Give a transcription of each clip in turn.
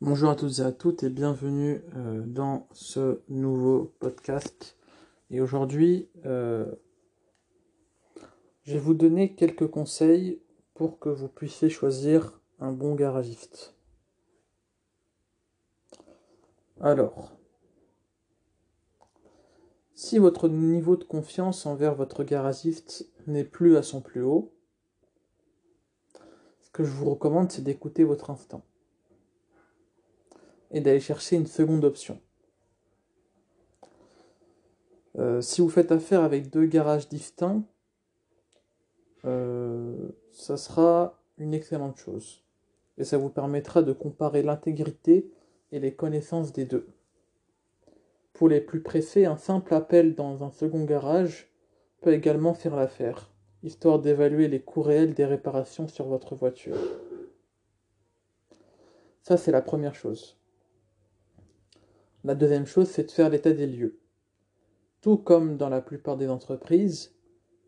Bonjour à toutes et à toutes et bienvenue euh, dans ce nouveau podcast. Et aujourd'hui, euh, je vais vous donner quelques conseils pour que vous puissiez choisir un bon garagiste. Alors, si votre niveau de confiance envers votre garagiste n'est plus à son plus haut, ce que je vous recommande, c'est d'écouter votre instinct et d'aller chercher une seconde option. Euh, si vous faites affaire avec deux garages distincts, euh, ça sera une excellente chose. Et ça vous permettra de comparer l'intégrité et les connaissances des deux. Pour les plus pressés, un simple appel dans un second garage peut également faire l'affaire, histoire d'évaluer les coûts réels des réparations sur votre voiture. Ça, c'est la première chose. La deuxième chose, c'est de faire l'état des lieux. Tout comme dans la plupart des entreprises,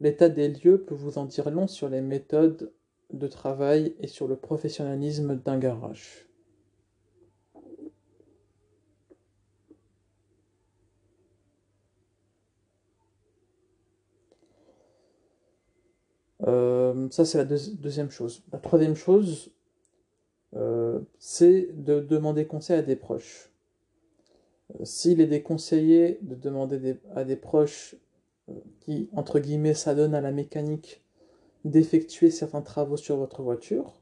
l'état des lieux peut vous en dire long sur les méthodes de travail et sur le professionnalisme d'un garage. Euh, ça, c'est la deuxième chose. La troisième chose, euh, c'est de demander conseil à des proches. Euh, s'il est déconseillé de demander à des proches euh, qui, entre guillemets, s'adonnent à la mécanique d'effectuer certains travaux sur votre voiture,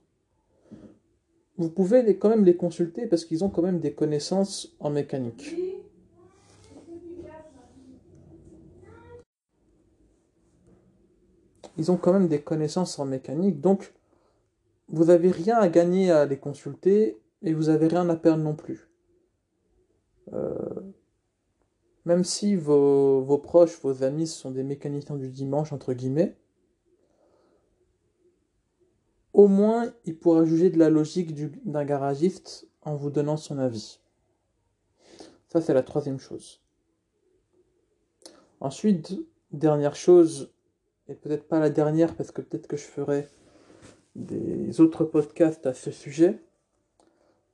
vous pouvez quand même les consulter parce qu'ils ont quand même des connaissances en mécanique. Ils ont quand même des connaissances en mécanique, donc vous n'avez rien à gagner à les consulter et vous n'avez rien à perdre non plus. Euh, même si vos, proches, vos amis sont des mécaniciens du dimanche, entre guillemets, au moins il pourra juger de la logique d'un garagiste en vous donnant son avis. Ça, c'est la troisième chose. Ensuite, dernière chose, et peut-être pas la dernière parce que peut-être que je ferai des autres podcasts à ce sujet,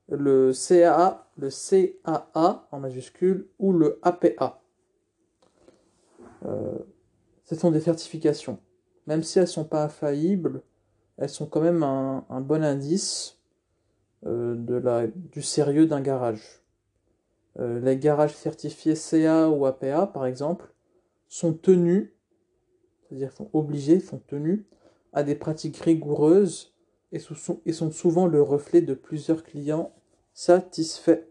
le CAA, le CAA en majuscule ou le APA. Euh, ce sont des certifications. Même si elles ne sont pas infaillibles, elles sont quand même un, bon indice euh, du sérieux d'un garage. Euh, les garages certifiés CA ou APA, par exemple, sont tenus, c'est-à-dire sont obligés, sont tenus à des pratiques rigoureuses et sont, souvent le reflet de plusieurs clients satisfaits.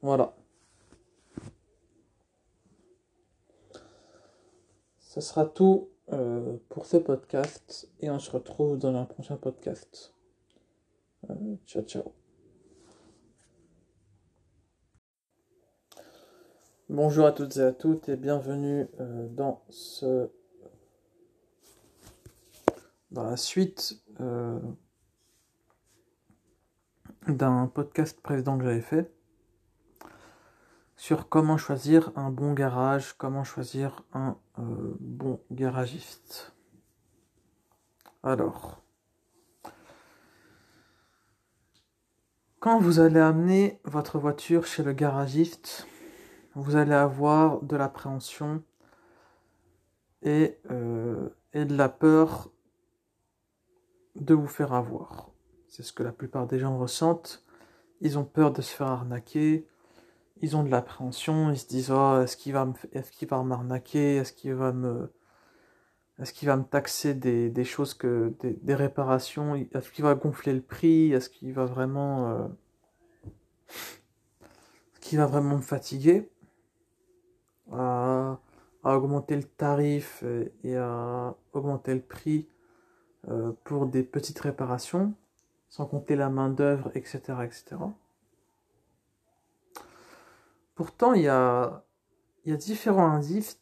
Voilà. Ce sera tout euh, pour ce podcast et on se retrouve dans un prochain podcast. Euh, ciao ciao. Bonjour à toutes et à toutes et bienvenue euh, dans ce dans la suite d'un podcast précédent que j'avais fait sur comment choisir un bon garage, comment choisir un euh, bon garagiste. Alors, quand vous allez amener votre voiture chez le garagiste, vous allez avoir de l'appréhension et, euh, et de la peur de vous faire avoir. C'est ce que la plupart des gens ressentent. Ils ont peur de se faire arnaquer, ils ont de l'appréhension, ils se disent oh, est-ce qu'il va m'arnaquer, est-ce qu'il va me taxer des, choses que des, réparations, est-ce qu'il va gonfler le prix, est-ce qu'il va vraiment euh, va vraiment me fatiguer? À, augmenter le tarif et, à augmenter le prix euh, pour des petites réparations, sans compter la main d'œuvre, etc., etc. Pourtant, il y a, différents indices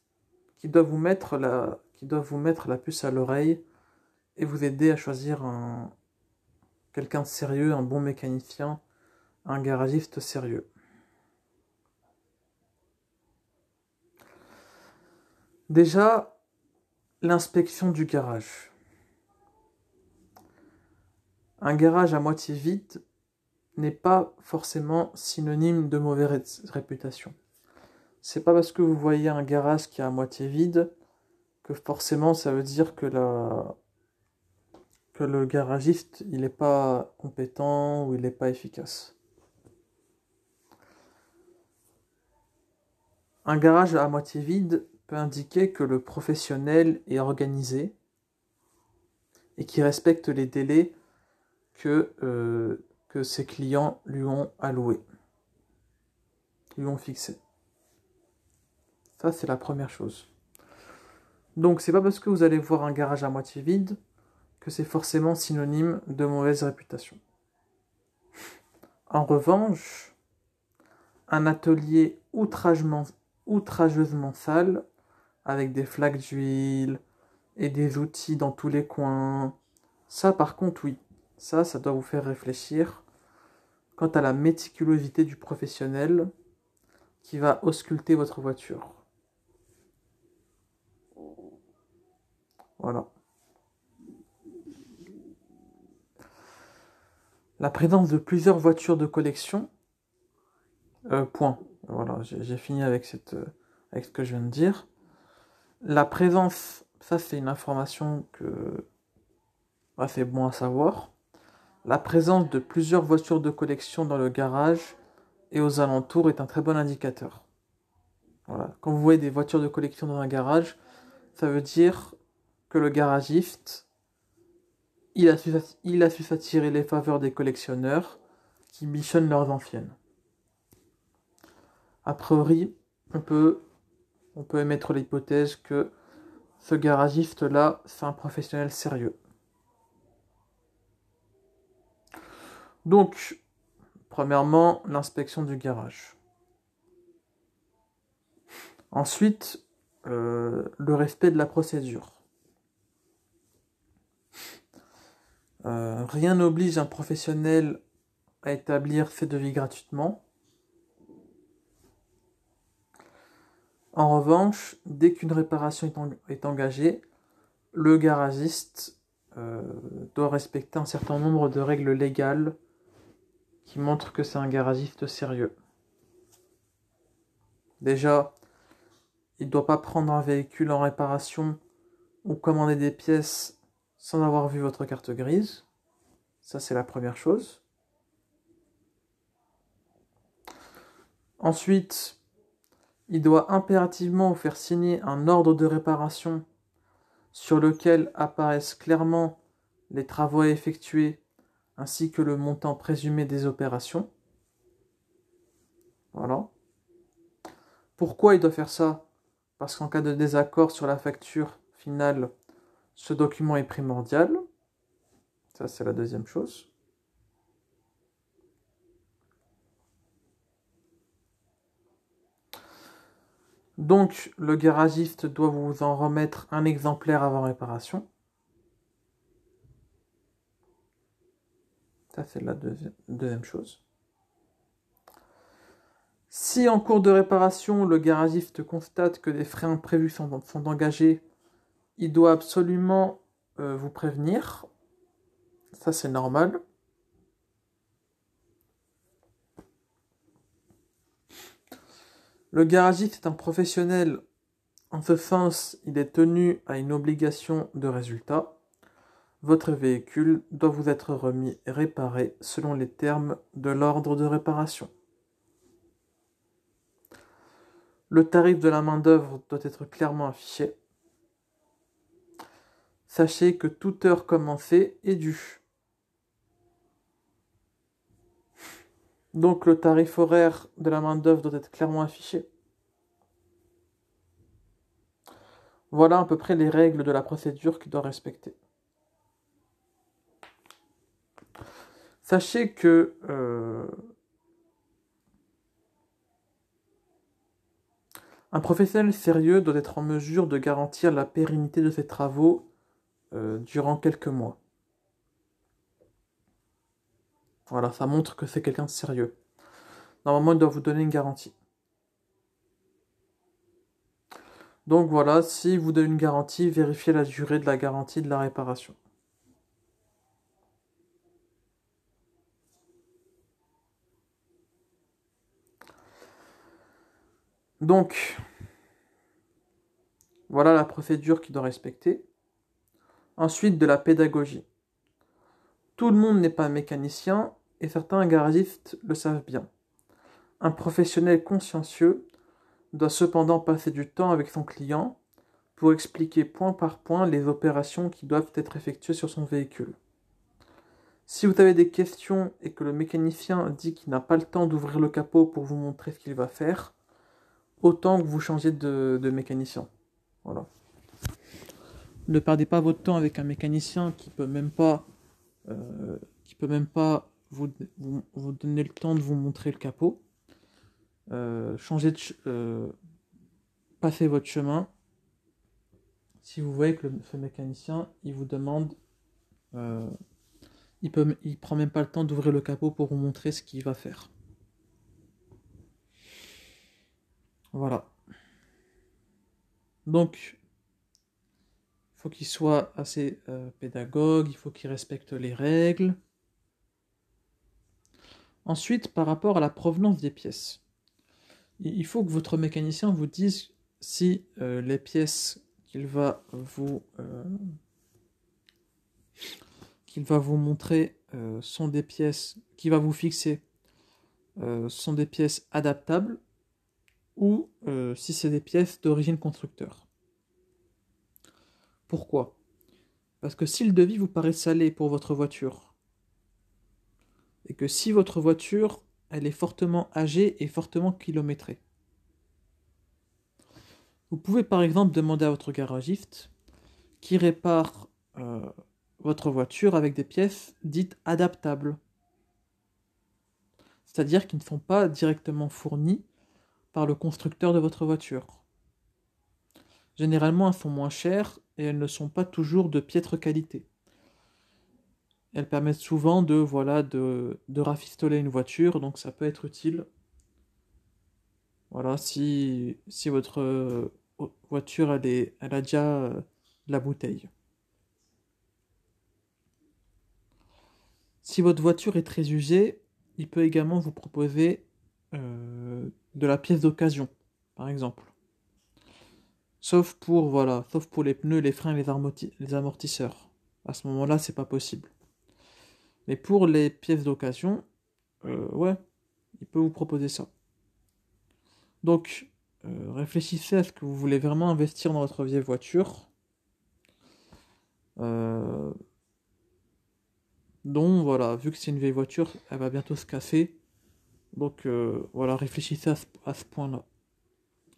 qui doivent vous mettre la, puce à l'oreille et vous aider à choisir un, quelqu'un de sérieux, un bon mécanicien, un garagiste sérieux. Déjà, l'inspection du garage. Un garage à moitié vide n'est pas forcément synonyme de mauvaise réputation. C'est pas parce que vous voyez un garage qui est à moitié vide que forcément ça veut dire que que le garagiste il n'est pas compétent ou il n'est pas efficace. Un garage à moitié vide peut indiquer que le professionnel est organisé et qui respecte les délais que, euh, que ses clients lui ont alloués, lui ont fixé. Ça, c'est la première chose. Donc, c'est pas parce que vous allez voir un garage à moitié vide que c'est forcément synonyme de mauvaise réputation. En revanche, un atelier outrageusement sale, avec des flaques d'huile et des outils dans tous les coins, ça par contre oui, ça, ça doit vous faire réfléchir quant à la méticulosité du professionnel qui va ausculter votre voiture. Voilà. La présence de plusieurs voitures de collection. Euh, point. Voilà, j'ai fini avec, cette, euh, avec ce que je viens de dire. La présence, ça c'est une information que bah, c'est bon à savoir. La présence de plusieurs voitures de collection dans le garage et aux alentours est un très bon indicateur. Voilà. Quand vous voyez des voitures de collection dans un garage, ça veut dire que le garagiste, a su, s'attirer les faveurs des collectionneurs qui missionnent leurs anciennes. A priori, on peut, on peut émettre l'hypothèse que ce garagiste-là, c'est un professionnel sérieux. Donc, premièrement, l'inspection du garage. Ensuite, euh, le respect de la procédure. Euh, rien n'oblige un professionnel à établir ses devis gratuitement. En revanche, dès qu'une réparation est, engagée, le garagiste euh, doit respecter un certain nombre de règles légales qui montrent que c'est un garagiste sérieux. Déjà, il ne doit pas prendre un véhicule en réparation ou commander des pièces sans avoir vu votre carte grise. Ça, c'est la première chose. Ensuite, il doit impérativement vous faire signer un ordre de réparation sur lequel apparaissent clairement les travaux à effectuer ainsi que le montant présumé des opérations. Voilà. Pourquoi il doit faire ça? Parce qu'en cas de désaccord sur la facture finale, ce document est primordial. Ça, c'est la deuxième chose. Donc, le garagiste doit vous en remettre un exemplaire avant réparation. C'est la deuxième chose. Si en cours de réparation, le garagiste constate que des frais imprévus sont, engagés, il doit absolument euh, vous prévenir. Ça, c'est normal. Le garagiste est un professionnel. En ce sens, il est tenu à une obligation de résultat. Votre véhicule doit vous être remis et réparé selon les termes de l'ordre de réparation. Le tarif de la main-d'œuvre doit être clairement affiché. Sachez que toute heure commencée est due. Donc le tarif horaire de la main-d'œuvre doit être clairement affiché. Voilà à peu près les règles de la procédure qu'il doit respecter. Sachez que euh, un professionnel sérieux doit être en mesure de garantir la pérennité de ses travaux euh, durant quelques mois. Voilà, ça montre que c'est quelqu'un de sérieux. Normalement, il doit vous donner une garantie. Donc voilà, si vous donne une garantie, vérifiez la durée de la garantie de la réparation. Donc, voilà la procédure qu'il doit respecter. Ensuite, de la pédagogie. Tout le monde n'est pas mécanicien et certains garagistes le savent bien. Un professionnel consciencieux doit cependant passer du temps avec son client pour expliquer point par point les opérations qui doivent être effectuées sur son véhicule. Si vous avez des questions et que le mécanicien dit qu'il n'a pas le temps d'ouvrir le capot pour vous montrer ce qu'il va faire, autant que vous changiez de, mécanicien. Voilà. Ne perdez pas votre temps avec un mécanicien qui peut même pas, euh, qui peut même pas vous, donner le temps de vous montrer le capot. Euh, changez de, euh, passez votre chemin si vous voyez que le, ce mécanicien, il vous demande, il peut, il prend même pas le temps d'ouvrir le capot pour vous montrer ce qu'il va faire. Voilà. Donc, il faut qu'il soit assez euh, pédagogue, il faut qu'il respecte les règles. Ensuite, par rapport à la provenance des pièces, il faut que votre mécanicien vous dise si euh, les pièces qu'il va vous euh, montrer sont des pièces qui va vous fixer sont des pièces adaptables ou si c'est des pièces d'origine constructeur. Pourquoi? Parce que si le devis vous paraît salé pour votre voiture et que si votre voiture elle est fortement âgée et fortement kilométrée vous pouvez par exemple demander à votre garagiste qui répare euh, votre voiture avec des pièces dites adaptables. C'est-à-dire qui ne sont pas directement fournies par le constructeur de votre voiture. Généralement, elles sont moins chères et elles ne sont pas toujours de piètre qualité. Elles permettent souvent de, voilà, de, de rafistoler une voiture, donc ça peut être utile. Voilà, si, si votre voiture, elle, elle a déjà euh, la bouteille. Si votre voiture est très usée, il peut également vous proposer euh, de la pièce d'occasion, par exemple. Sauf pour, voilà, sauf pour les pneus, les freins, les, amortisseurs. À ce moment-là, c'est pas possible. Mais pour les pièces d'occasion, euh, ouais, il peut vous proposer ça. Donc, euh, réfléchissez à ce que vous voulez vraiment investir dans votre vieille voiture. Donc voilà, vu que c'est une vieille voiture, elle va bientôt se casser. Donc euh, voilà, réfléchissez à ce, point-là,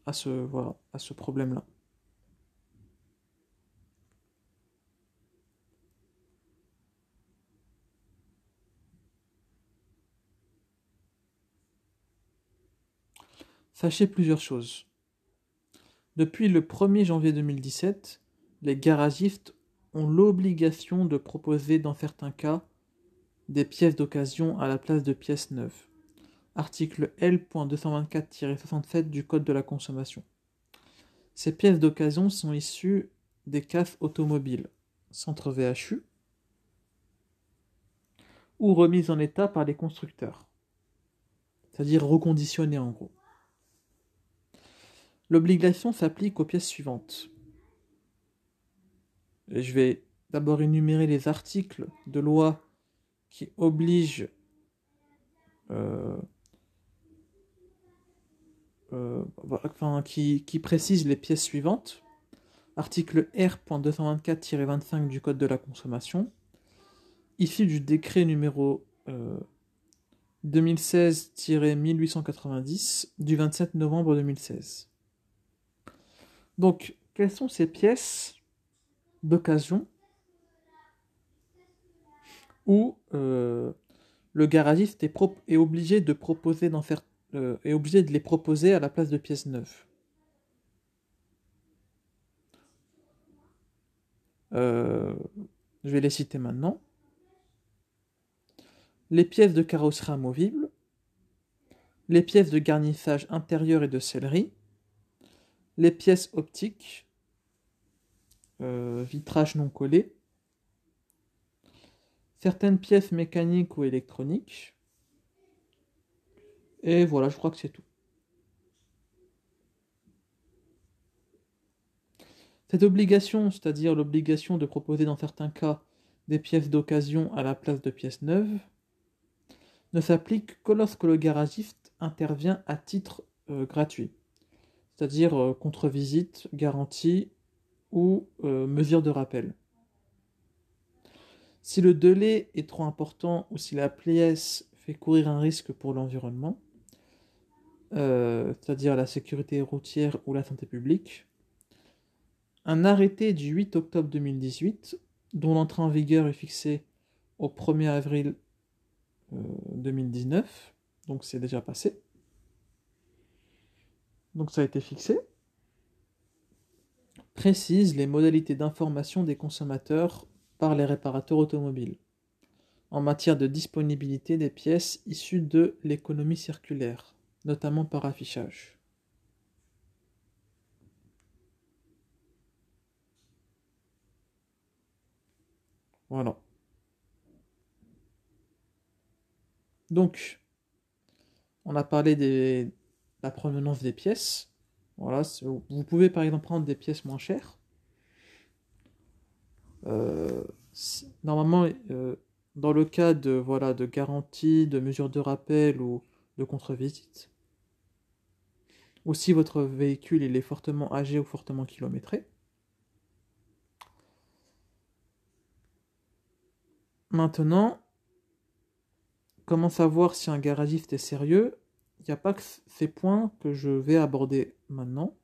à ce voilà, à ce problème-là. Sachez plusieurs choses. Depuis le 1er janvier 2017, les garagistes ont l'obligation de proposer dans certains cas des pièces d'occasion à la place de pièces neuves. Article L.224-67 du Code de la consommation. Ces pièces d'occasion sont issues des CAF automobiles, centre VHU, ou remises en état par les constructeurs, c'est-à-dire reconditionnées en gros. L'obligation s'applique aux pièces suivantes. je vais d'abord énumérer les articles de loi qui obligent euh, euh, qui, précisent les pièces suivantes. Article R.224-25 du Code de la consommation, issu du décret numéro 2016-1890 euh, du 27 novembre 2016. Donc, quelles sont ces pièces d'occasion où euh, le garagiste est, obligé de proposer d'en faire euh, est obligé de les proposer à la place de pièces neuves. Euh, je vais les citer maintenant. Les pièces de carrosserie amovible, les pièces de garnissage intérieur et de sellerie, les pièces optiques, euh, vitrage non collé, certaines pièces mécaniques ou électroniques, et voilà, je crois que c'est tout. Cette obligation, c'est-à-dire l'obligation de proposer dans certains cas des pièces d'occasion à la place de pièces neuves, ne s'applique que lorsque le garagiste intervient à titre euh, gratuit, c'est-à-dire euh, contre visite, garantie ou euh, mesure de rappel. Si le délai est trop important ou si la pièce fait courir un risque pour l'environnement, c'est-à-dire la sécurité routière ou la santé publique, un arrêté du 8 octobre 2018, dont l'entrée en vigueur est fixée au 1er avril 2019, euh, donc c'est déjà passé. Donc ça a été fixé. Précise les modalités d'information des consommateurs par les réparateurs automobiles en matière de disponibilité des pièces issues de l'économie circulaire, notamment par affichage. Voilà. Donc, on a parlé de la provenance des pièces. Voilà, vous pouvez par exemple prendre des pièces moins chères. Euh, normalement, euh, dans le cas de, voilà, de garantie, de mesure de rappel ou de contre-visite, ou si votre véhicule il est fortement âgé ou fortement kilométré. Maintenant, Comment savoir si un garagiste est sérieux? Il n'y a pas que ces points que je vais aborder maintenant.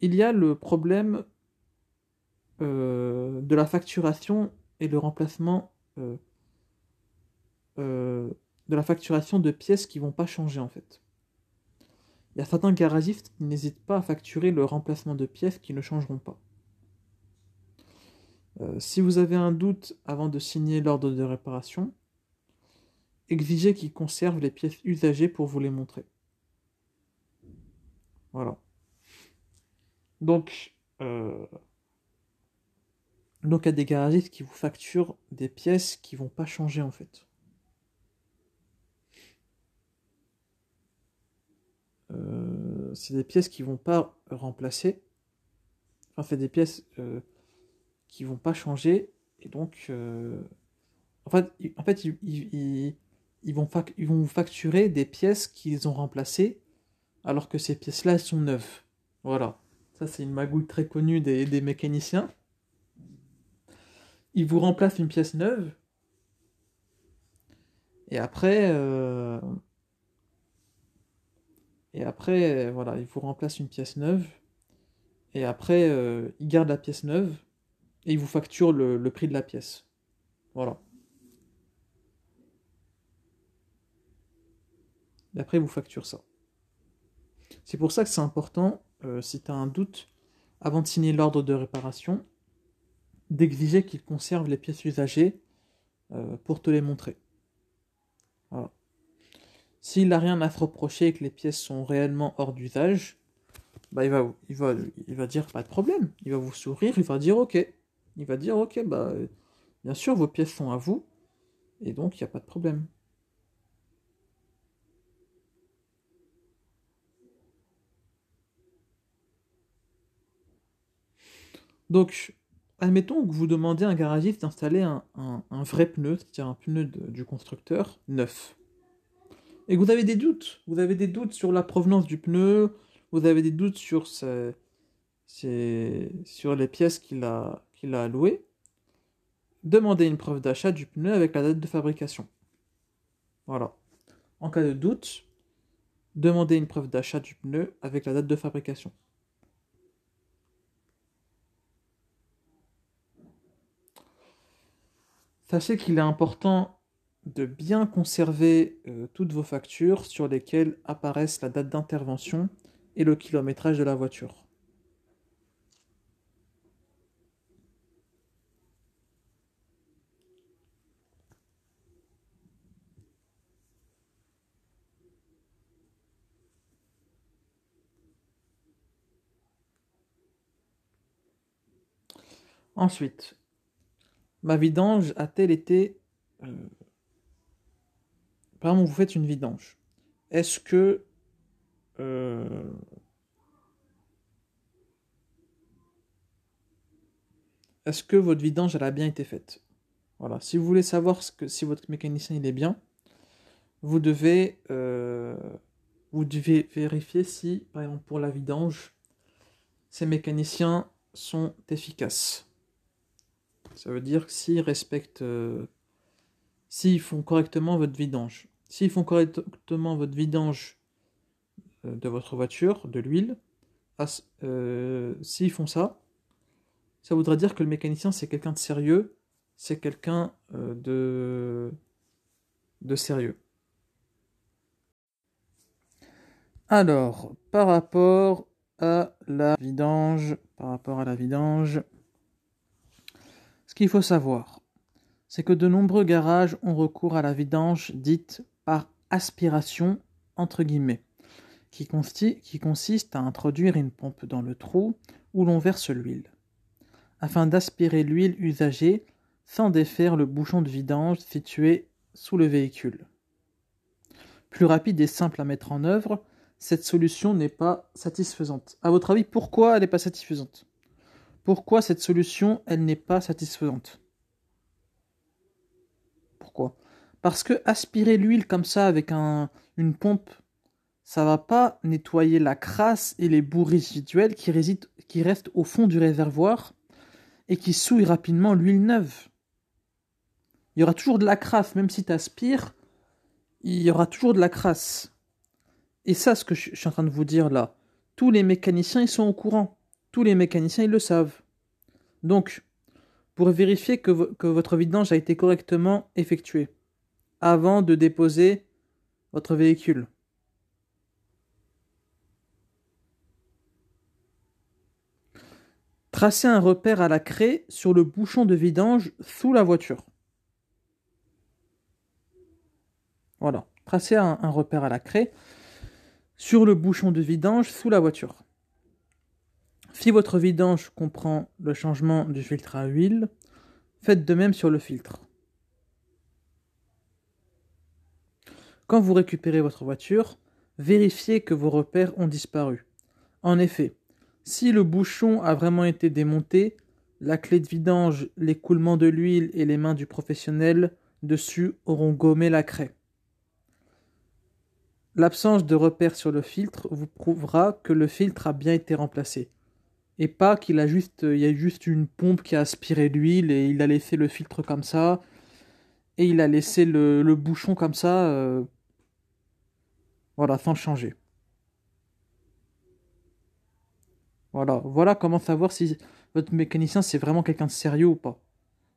Il y a le problème euh, de la facturation et le remplacement euh, euh, de la facturation de pièces qui vont pas changer en fait. Il y a certains garagistes qui n'hésitent pas à facturer le remplacement de pièces qui ne changeront pas. si vous avez un doute avant de signer l'ordre de réparation, Exigez qu'il conserve les pièces usagées pour vous les montrer. Voilà. Donc, euh, donc il y a des garagistes qui vous facturent des pièces qui vont pas changer en fait. Euh, c'est des pièces qui vont pas remplacer. Enfin, c'est des pièces euh, qui vont pas changer. Et donc, en fait, en fait ils, ils vont, ils vont facturer des pièces qu'ils ont remplacées alors que ces pièces-là sont neuves. Voilà. Ça, c'est une magouille très connue des, mécaniciens. Ils vous remplacent une pièce neuve. Et après, euh, et après, voilà, ils vous remplacent une pièce neuve. Et après, euh, ils gardent la pièce neuve et ils vous facturent le prix de la pièce. Voilà. et après vous facture ça. C'est pour ça que c'est important, euh, si tu as un doute, avant de signer l'ordre de réparation, d'exiger qu'il conserve les pièces usagées euh, pour te les montrer. S'il n'a rien à se reprocher et que les pièces sont réellement hors d'usage, bah il, va, il, va, dire pas de problème. Il va vous sourire, il va dire ok. Il va dire ok, bah bien sûr vos pièces sont à vous, et donc il n'y a pas de problème. Donc, admettons que vous demandez à un garagiste d'installer un, vrai pneu, c'est-à-dire un pneu du constructeur neuf. Et que vous avez des doutes. Vous avez des doutes sur la provenance du pneu, vous avez des doutes sur, sur les pièces qu'il a, qu'il a allouées. Demandez une preuve d'achat du pneu avec la date de fabrication. Voilà. En cas de doute, demandez une preuve d'achat du pneu avec la date de fabrication. Sachez qu'il est important de bien conserver euh, toutes vos factures sur lesquelles apparaissent la date d'intervention et le kilométrage de la voiture. Ensuite, Ma vidange a-t-elle été... Euh, vous faites une vidange. Est-ce que... Euh, est-ce que votre vidange a bien été faite? Voilà. Si vous voulez savoir si votre mécanicien il est bien, vous devez, euh, vous devez vérifier si, par exemple, pour la vidange, ces mécaniciens sont efficaces. Ça veut dire s'ils respectent, euh, s'ils font correctement votre vidange. S'ils font correctement votre vidange euh, de votre voiture, de l'huile, s'ils font ça, ça voudrait dire que le mécanicien c'est quelqu'un de sérieux, c'est quelqu'un de, de sérieux. Alors, par rapport à la vidange, par rapport à la vidange, ce qu'il faut savoir, c'est que de nombreux garages ont recours à la vidange dite par aspiration, entre guillemets, qui, consiste à introduire une pompe dans le trou où l'on verse l'huile, afin d'aspirer l'huile usagée sans défaire le bouchon de vidange situé sous le véhicule. Plus rapide et simple à mettre en œuvre, cette solution n'est pas satisfaisante. À votre avis, pourquoi elle n'est pas satisfaisante? Pourquoi cette solution, elle n'est pas satisfaisante? Pourquoi? Parce que aspirer l'huile comme ça avec un, une pompe, ça va pas nettoyer la crasse et les boues résiduelles qui, qui restent au fond du réservoir et qui souillent rapidement l'huile neuve. Il y aura toujours de la crasse, même si tu aspires, il y aura toujours de la crasse. Et ça, ce que je suis en train de vous dire là, tous les mécaniciens, ils sont au courant. Tous les mécaniciens, ils le savent. Donc, pour vérifier que, votre vidange a été correctement effectuée, avant de déposer votre véhicule. Tracez un repère à la craie sur le bouchon de vidange sous la voiture. Voilà. Tracez un, repère à la craie sur le bouchon de vidange sous la voiture. Si votre vidange comprend le changement du filtre à huile, faites de même sur le filtre. Quand vous récupérez votre voiture, vérifiez que vos repères ont disparu. En effet, si le bouchon a vraiment été démonté, la clé de vidange, l'écoulement de l'huile et les mains du professionnel dessus auront gommé la craie. L'absence de repère sur le filtre vous prouvera que le filtre a bien été remplacé. Et pas qu'il a juste, y a juste une pompe qui a aspiré l'huile et il a laissé le filtre comme ça. Et il a laissé le, bouchon comme ça. Euh, voilà, sans changer. Voilà, voilà comment savoir si votre mécanicien c'est vraiment quelqu'un de sérieux ou pas.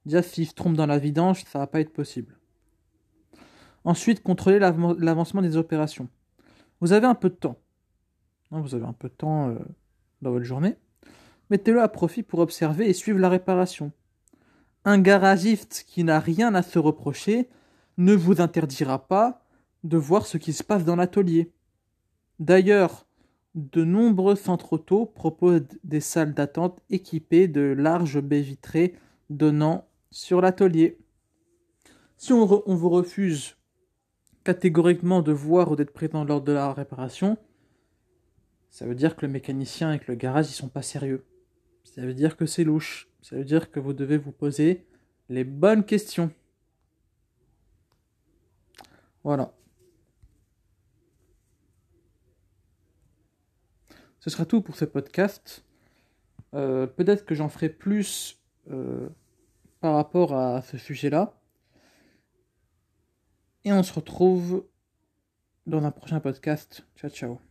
Déjà, s'il se trompe dans la vidange, ça va pas être possible. Ensuite, contrôlez l'avancement des opérations. Vous avez un peu de temps. Vous avez un peu de temps euh, dans votre journée. Mettez-le à profit pour observer et suivre la réparation. Un garagiste qui n'a rien à se reprocher ne vous interdira pas de voir ce qui se passe dans l'atelier. D'ailleurs, de nombreux centres auto proposent des salles d'attente équipées de larges baies vitrées donnant sur l'atelier. Si on vous refuse catégoriquement de voir ou d'être présent lors de la réparation, ça veut dire que le mécanicien et que le garage ils sont pas sérieux. Ça veut dire que c'est louche. Ça veut dire que vous devez vous poser les bonnes questions. Voilà. Ce sera tout pour ce podcast. Euh, peut-être que j'en ferai plus euh, par rapport à ce sujet-là. Et on se retrouve dans un prochain podcast. Ciao, ciao.